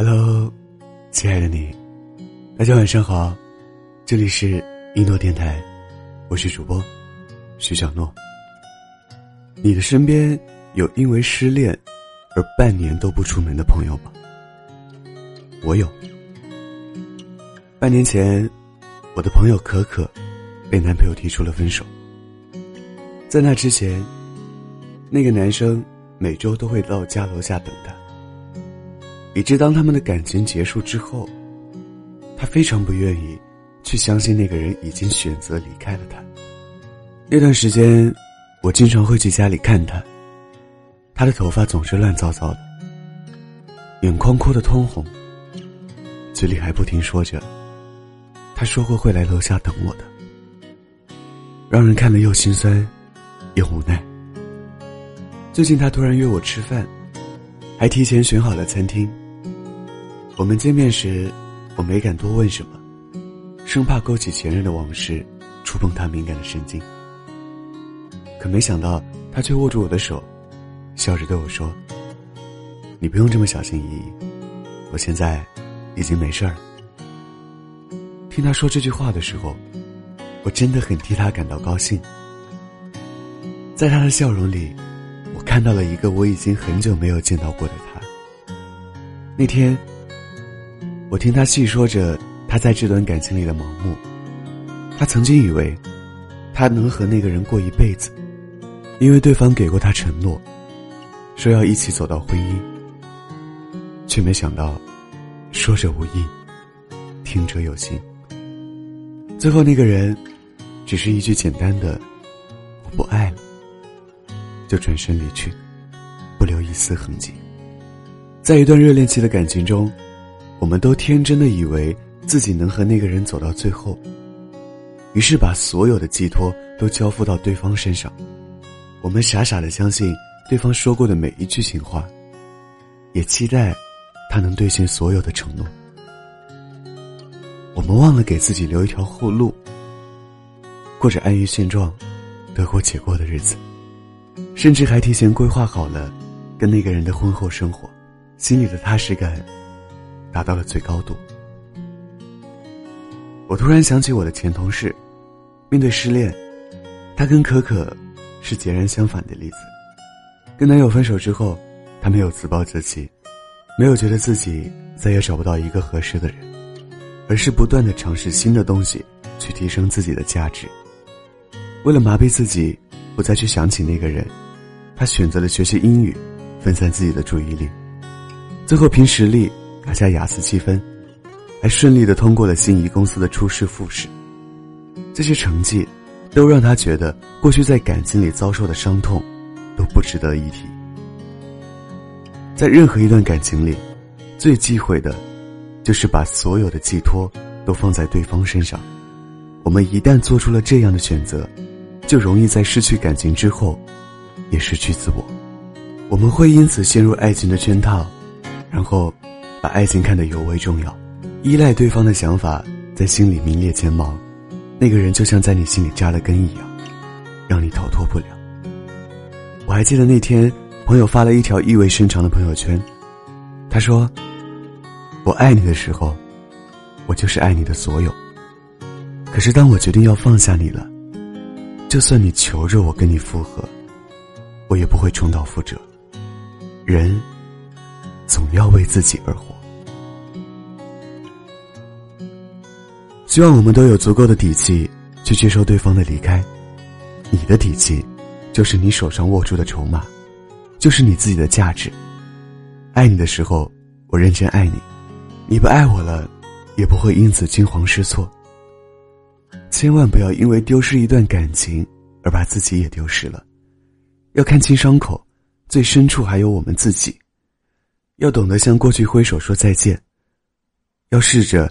Hello，亲爱的你，大家晚上好，这里是一诺电台，我是主播徐小诺。你的身边有因为失恋而半年都不出门的朋友吗？我有。半年前，我的朋友可可被男朋友提出了分手。在那之前，那个男生每周都会到家楼下等她。以致当他们的感情结束之后，他非常不愿意去相信那个人已经选择离开了他。那段时间，我经常会去家里看他。他的头发总是乱糟糟的，眼眶哭得通红，嘴里还不停说着：“他说过会来楼下等我的。”让人看了又心酸，又无奈。最近他突然约我吃饭，还提前选好了餐厅。我们见面时，我没敢多问什么，生怕勾起前任的往事，触碰他敏感的神经。可没想到，他却握住我的手，笑着对我说：“你不用这么小心翼翼，我现在已经没事儿。”听他说这句话的时候，我真的很替他感到高兴。在他的笑容里，我看到了一个我已经很久没有见到过的他。那天。我听他细说着他在这段感情里的盲目。他曾经以为，他能和那个人过一辈子，因为对方给过他承诺，说要一起走到婚姻。却没想到，说者无意，听者有心。最后那个人，只是一句简单的“我不爱了”，就转身离去，不留一丝痕迹。在一段热恋期的感情中。我们都天真的以为自己能和那个人走到最后，于是把所有的寄托都交付到对方身上。我们傻傻的相信对方说过的每一句情话，也期待他能兑现所有的承诺。我们忘了给自己留一条后路，过着安于现状、得过且过的日子，甚至还提前规划好了跟那个人的婚后生活，心里的踏实感。达到了最高度。我突然想起我的前同事，面对失恋，他跟可可是截然相反的例子。跟男友分手之后，他没有自暴自弃，没有觉得自己再也找不到一个合适的人，而是不断的尝试新的东西，去提升自己的价值。为了麻痹自己，不再去想起那个人，他选择了学习英语，分散自己的注意力，最后凭实力。拿下雅思七分，还顺利的通过了心仪公司的初试复试。这些成绩，都让他觉得过去在感情里遭受的伤痛，都不值得一提。在任何一段感情里，最忌讳的，就是把所有的寄托都放在对方身上。我们一旦做出了这样的选择，就容易在失去感情之后，也失去自我。我们会因此陷入爱情的圈套，然后。把爱情看得尤为重要，依赖对方的想法在心里名列前茅，那个人就像在你心里扎了根一样，让你逃脱不了。我还记得那天，朋友发了一条意味深长的朋友圈，他说：“我爱你的时候，我就是爱你的所有。可是当我决定要放下你了，就算你求着我跟你复合，我也不会重蹈覆辙。人。”总要为自己而活。希望我们都有足够的底气去接受对方的离开。你的底气，就是你手上握住的筹码，就是你自己的价值。爱你的时候，我认真爱你；你不爱我了，也不会因此惊慌失措。千万不要因为丢失一段感情而把自己也丢失了。要看清伤口，最深处还有我们自己。要懂得向过去挥手说再见。要试着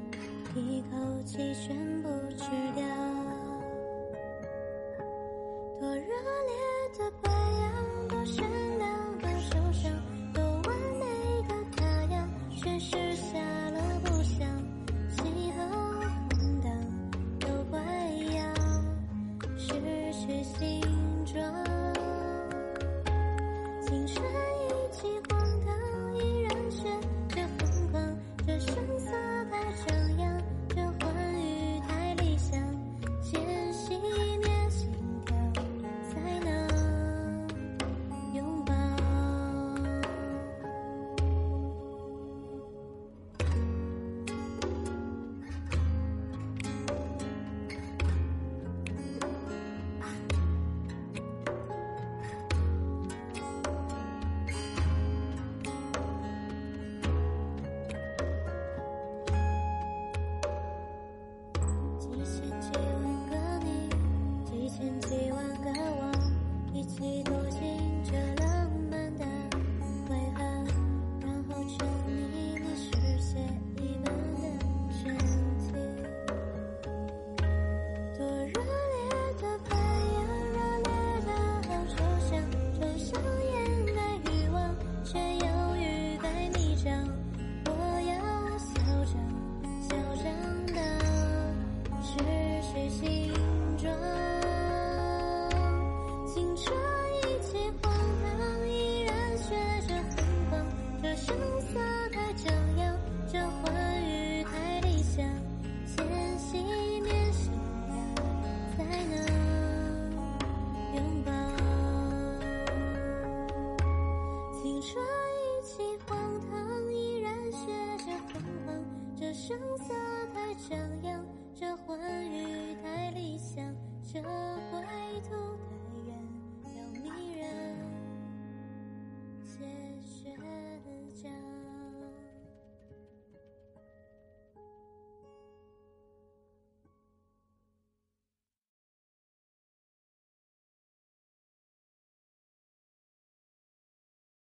一口气全部吃掉。多热烈的白羊多深声色太张扬这欢愉太理想这归途太